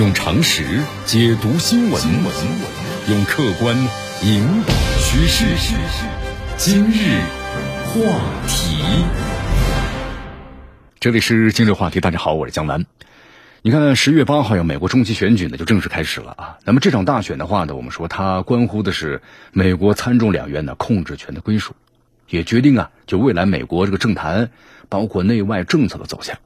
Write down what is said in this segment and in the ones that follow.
用常识解读新闻，用客观引导趋势。今日话题，这里是今日话题。大家好，我是江南。你看，十月八号呀，美国中期选举呢就正式开始了啊。那么这场大选的话呢，我们说它关乎的是美国参众两院的控制权的归属，也决定啊，就未来美国这个政坛包括内外政策的走向。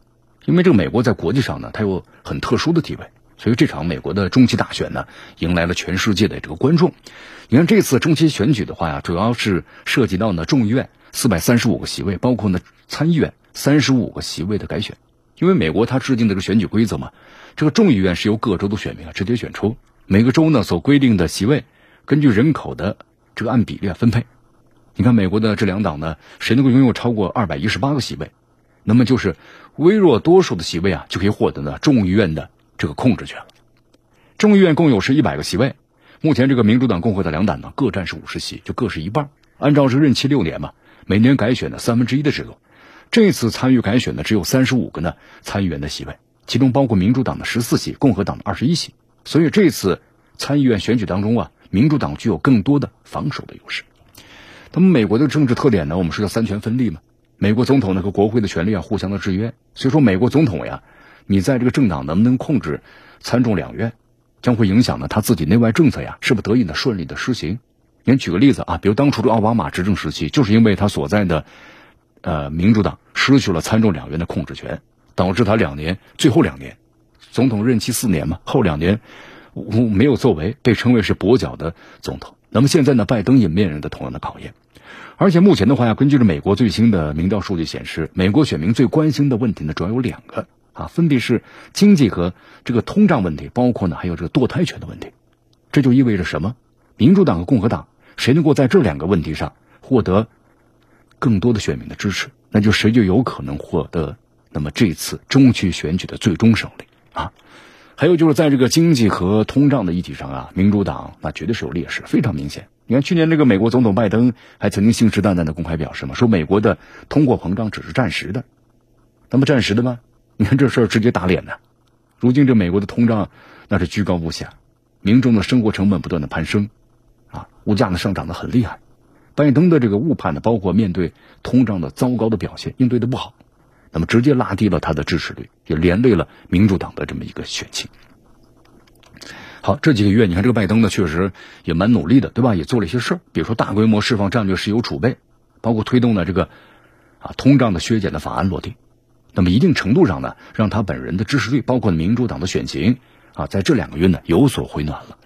因为这个美国在国际上呢，它有很特殊的地位，所以这场美国的中期大选呢，迎来了全世界的这个观众。你看这次中期选举的话呀，主要是涉及到呢众议院四百三十五个席位，包括呢参议院三十五个席位的改选。因为美国它制定的这个选举规则嘛，这个众议院是由各州的选民啊直接选出，每个州呢所规定的席位，根据人口的这个按比例分配。你看美国的这两党呢，谁能够拥有超过二百一十八个席位？那么就是微弱多数的席位啊，就可以获得呢众议院的这个控制权了。众议院共有是一百个席位，目前这个民主党、共和党两党呢各占是五十席，就各是一半。按照这任期六年嘛，每年改选的三分之一的制度。这次参与改选的只有三十五个呢参议员的席位，其中包括民主党的十四席，共和党的二十一席。所以这次参议院选举当中啊，民主党具有更多的防守的优势。那么美国的政治特点呢，我们说叫三权分立嘛。美国总统呢和国会的权力啊互相的制约，所以说美国总统呀，你在这个政党能不能控制参众两院，将会影响呢他自己内外政策呀是不是得以呢顺利的施行。您举个例子啊，比如当初的奥巴马执政时期，就是因为他所在的呃民主党失去了参众两院的控制权，导致他两年最后两年总统任期四年嘛，后两年没有作为，被称为是跛脚的总统。那么现在呢，拜登也面临着同样的考验。而且目前的话呀，根据着美国最新的民调数据显示，美国选民最关心的问题呢，主要有两个啊，分别是经济和这个通胀问题，包括呢还有这个堕胎权的问题。这就意味着什么？民主党和共和党谁能够在这两个问题上获得更多的选民的支持，那就谁就有可能获得那么这次中期选举的最终胜利啊。还有就是在这个经济和通胀的议题上啊，民主党那绝对是有劣势，非常明显。你看，去年这个美国总统拜登还曾经信誓旦旦的公开表示嘛，说美国的通货膨胀只是暂时的，那么暂时的吗？你看这事儿直接打脸呢。如今这美国的通胀那是居高不下，民众的生活成本不断的攀升，啊，物价呢上涨的很厉害。拜登的这个误判呢，包括面对通胀的糟糕的表现，应对的不好，那么直接拉低了他的支持率，也连累了民主党的这么一个选情。好，这几个月你看这个拜登呢，确实也蛮努力的，对吧？也做了一些事儿，比如说大规模释放战略石油储备，包括推动了这个啊通胀的削减的法案落地。那么一定程度上呢，让他本人的支持率，包括民主党的选情啊，在这两个月呢有所回暖了。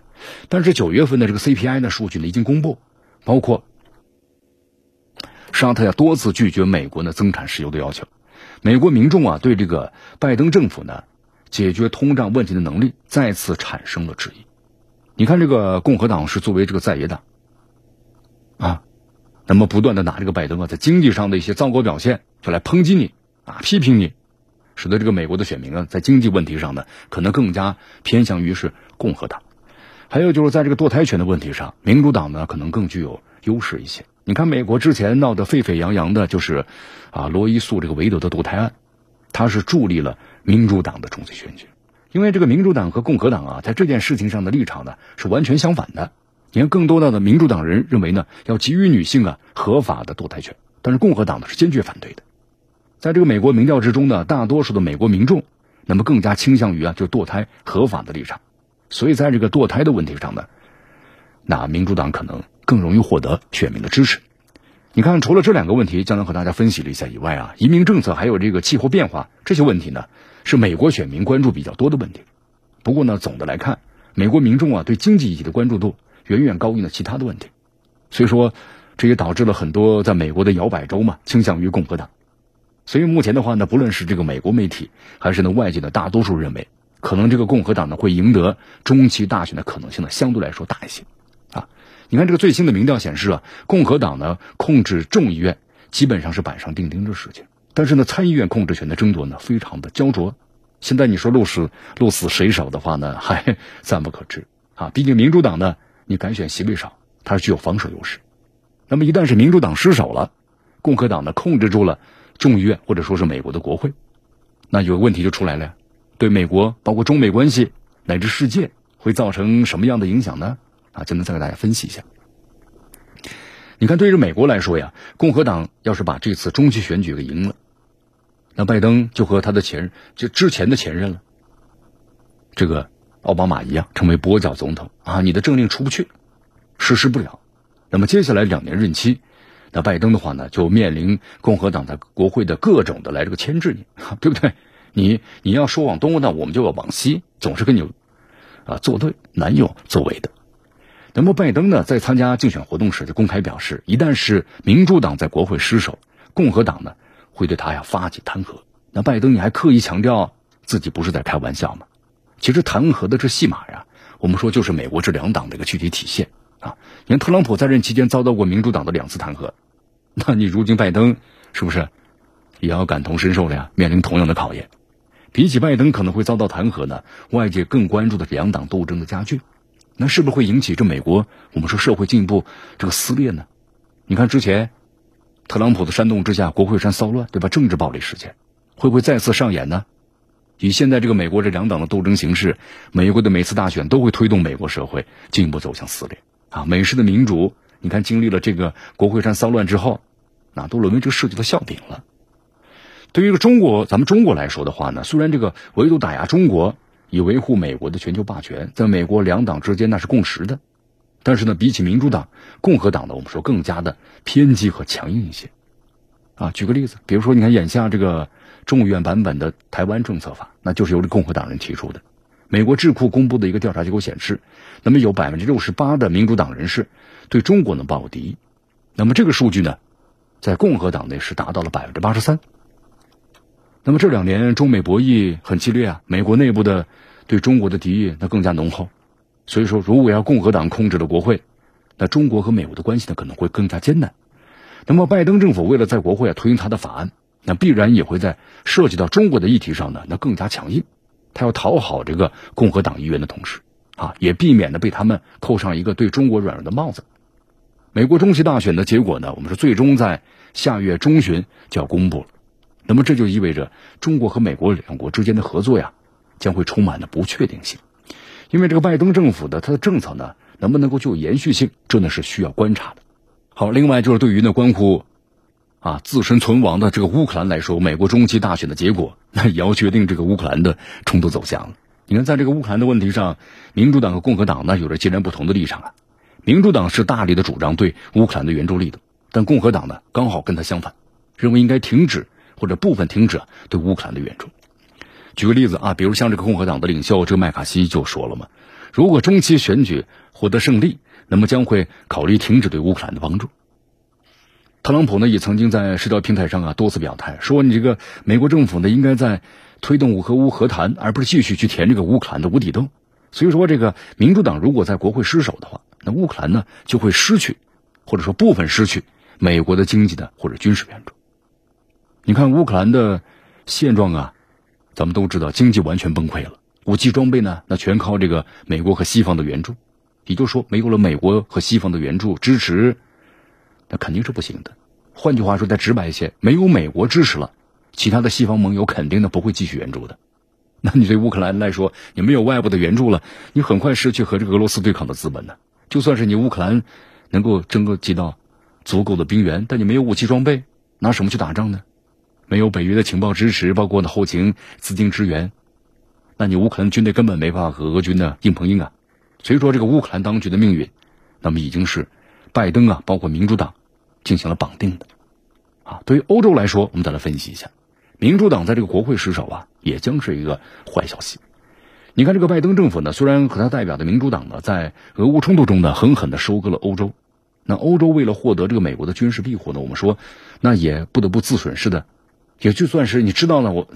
但是九月份的这个 CPI 的数据呢已经公布，包括沙特呀多次拒绝美国呢增产石油的要求，美国民众啊对这个拜登政府呢。解决通胀问题的能力再次产生了质疑。你看，这个共和党是作为这个在野党啊，那么不断的拿这个拜登啊在经济上的一些糟糕表现就来抨击你啊，批评你，使得这个美国的选民啊在经济问题上呢可能更加偏向于是共和党。还有就是在这个堕胎权的问题上，民主党呢可能更具有优势一些。你看，美国之前闹得沸沸扬扬的就是啊罗伊诉这个韦德的堕胎案，他是助力了。民主党的中期选举，因为这个民主党和共和党啊，在这件事情上的立场呢是完全相反的。你看，更多的民主党人认为呢，要给予女性啊合法的堕胎权，但是共和党呢是坚决反对的。在这个美国民调之中呢，大多数的美国民众那么更加倾向于啊就堕胎合法的立场，所以在这个堕胎的问题上呢，那民主党可能更容易获得选民的支持。你看，除了这两个问题，将能和大家分析了一下以外啊，移民政策还有这个气候变化这些问题呢。是美国选民关注比较多的问题，不过呢，总的来看，美国民众啊对经济议题的关注度远远高于了其他的问题，所以说，这也导致了很多在美国的摇摆州嘛倾向于共和党，所以目前的话呢，不论是这个美国媒体还是呢外界的大多数认为，可能这个共和党呢会赢得中期大选的可能性呢相对来说大一些，啊，你看这个最新的民调显示啊，共和党呢控制众议院基本上是板上钉钉的事情。但是呢，参议院控制权的争夺呢，非常的焦灼。现在你说鹿死鹿死谁手的话呢，还暂不可知啊。毕竟民主党呢，你敢选席位少，它是具有防守优势。那么一旦是民主党失守了，共和党呢控制住了众议院或者说是美国的国会，那有个问题就出来了呀。对美国包括中美关系乃至世界会造成什么样的影响呢？啊，今天再给大家分析一下。你看，对于美国来说呀，共和党要是把这次中期选举给赢了，那拜登就和他的前任就之前的前任了，这个奥巴马一样，成为跛脚总统啊，你的政令出不去，实施不了。那么接下来两年任期。那拜登的话呢，就面临共和党在国会的各种的来这个牵制你，对不对？你你要说往东，那我们就要往西，总是跟你啊作对，难有作为的。那么拜登呢，在参加竞选活动时就公开表示，一旦是民主党在国会失守，共和党呢会对他呀发起弹劾。那拜登你还刻意强调自己不是在开玩笑吗？其实弹劾的这戏码呀，我们说就是美国这两党的一个具体体现。啊，你看特朗普在任期间遭到过民主党的两次弹劾，那你如今拜登是不是也要感同身受了呀？面临同样的考验。比起拜登可能会遭到弹劾呢，外界更关注的是两党斗争的加剧，那是不是会引起这美国我们说社会进步这个撕裂呢？你看之前特朗普的煽动之下，国会山骚乱，对吧？政治暴力事件会不会再次上演呢？以现在这个美国这两党的斗争形势，美国的每次大选都会推动美国社会进一步走向撕裂。啊，美式的民主，你看经历了这个国会山骚乱之后，那都沦为这个世界的笑柄了。对于中国，咱们中国来说的话呢，虽然这个围堵打压中国，以维护美国的全球霸权，在美国两党之间那是共识的，但是呢，比起民主党、共和党呢，我们说更加的偏激和强硬一些。啊，举个例子，比如说，你看眼下这个众议院版本的台湾政策法，那就是由这共和党人提出的。美国智库公布的一个调查结果显示，那么有百分之六十八的民主党人士对中国呢抱有敌意，那么这个数据呢，在共和党内是达到了百分之八十三。那么这两年中美博弈很激烈啊，美国内部的对中国的敌意那更加浓厚，所以说如果要共和党控制了国会，那中国和美国的关系呢可能会更加艰难。那么拜登政府为了在国会啊推行他的法案，那必然也会在涉及到中国的议题上呢那更加强硬。他要讨好这个共和党议员的同时，啊，也避免呢被他们扣上一个对中国软弱的帽子。美国中期大选的结果呢，我们说最终在下月中旬就要公布了。那么这就意味着中国和美国两国之间的合作呀，将会充满了不确定性。因为这个拜登政府的他的政策呢，能不能够具有延续性，这呢是需要观察的。好，另外就是对于呢关乎。啊，自身存亡的这个乌克兰来说，美国中期大选的结果，那也要决定这个乌克兰的冲突走向了。你看，在这个乌克兰的问题上，民主党和共和党呢有着截然不同的立场啊。民主党是大力的主张对乌克兰的援助力度，但共和党呢刚好跟他相反，认为应该停止或者部分停止对乌克兰的援助。举个例子啊，比如像这个共和党的领袖这个麦卡锡就说了嘛，如果中期选举获得胜利，那么将会考虑停止对乌克兰的帮助。特朗普呢也曾经在社交平台上啊多次表态，说你这个美国政府呢应该在推动五和乌和谈，而不是继续去填这个乌克兰的无底洞。所以说，这个民主党如果在国会失守的话，那乌克兰呢就会失去，或者说部分失去美国的经济的或者军事援助。你看乌克兰的现状啊，咱们都知道经济完全崩溃了，武器装备呢那全靠这个美国和西方的援助，也就是说没有了美国和西方的援助支持。那肯定是不行的。换句话说，再直白一些，没有美国支持了，其他的西方盟友肯定的不会继续援助的。那你对乌克兰来说，你没有外部的援助了，你很快失去和这个俄罗斯对抗的资本呢。就算是你乌克兰能够征集到足够的兵员，但你没有武器装备，拿什么去打仗呢？没有北约的情报支持，包括的后勤资金支援，那你乌克兰军队根本没法和俄军呢硬碰硬啊。所以说，这个乌克兰当局的命运，那么已经是拜登啊，包括民主党。进行了绑定的，啊，对于欧洲来说，我们再来分析一下，民主党在这个国会失守啊，也将是一个坏消息。你看，这个拜登政府呢，虽然和他代表的民主党呢，在俄乌冲突中呢，狠狠的收割了欧洲，那欧洲为了获得这个美国的军事庇护呢，我们说，那也不得不自损似的，也就算是你知道了我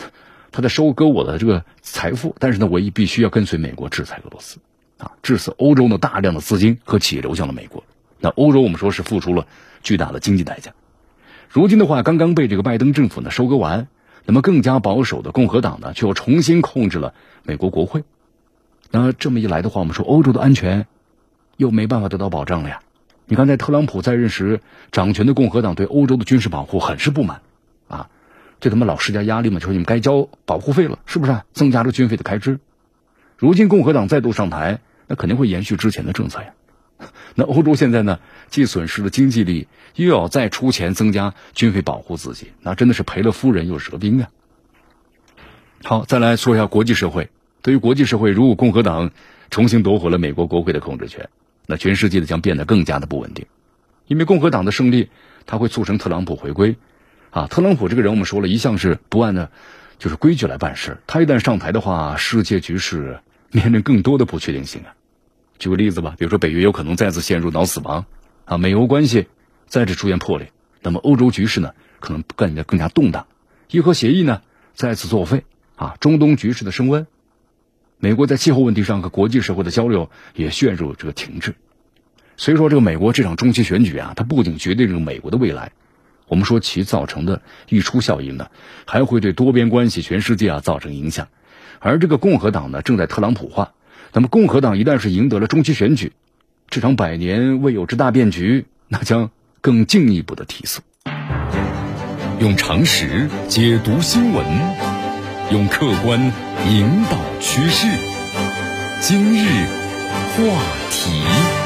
他在收割我的这个财富，但是呢，我也必须要跟随美国制裁俄罗斯，啊，致使欧洲呢大量的资金和企业流向了美国。那欧洲我们说是付出了巨大的经济代价，如今的话刚刚被这个拜登政府呢收割完，那么更加保守的共和党呢却又重新控制了美国国会，那这么一来的话，我们说欧洲的安全又没办法得到保障了呀。你看，在特朗普在任时掌权的共和党对欧洲的军事保护很是不满，啊，对他们老施加压力嘛，就说你们该交保护费了，是不是啊？增加了军费的开支。如今共和党再度上台，那肯定会延续之前的政策呀。那欧洲现在呢，既损失了经济利益，又要再出钱增加军费保护自己，那真的是赔了夫人又折兵啊。好，再来说一下国际社会。对于国际社会，如果共和党重新夺回了美国国会的控制权，那全世界的将变得更加的不稳定。因为共和党的胜利，它会促成特朗普回归。啊，特朗普这个人，我们说了一向是不按的，就是规矩来办事。他一旦上台的话，世界局势面临更多的不确定性啊。举个例子吧，比如说北约有可能再次陷入脑死亡，啊，美欧关系再次出现破裂，那么欧洲局势呢，可能更加更加动荡。伊核协议呢，再次作废，啊，中东局势的升温，美国在气候问题上和国际社会的交流也陷入这个停滞。所以说，这个美国这场中期选举啊，它不仅决定这个美国的未来。我们说其造成的溢出效应呢，还会对多边关系、全世界啊造成影响。而这个共和党呢，正在特朗普化。那么共和党一旦是赢得了中期选举，这场百年未有之大变局，那将更进一步的提速。用常识解读新闻，用客观引导趋势。今日话题。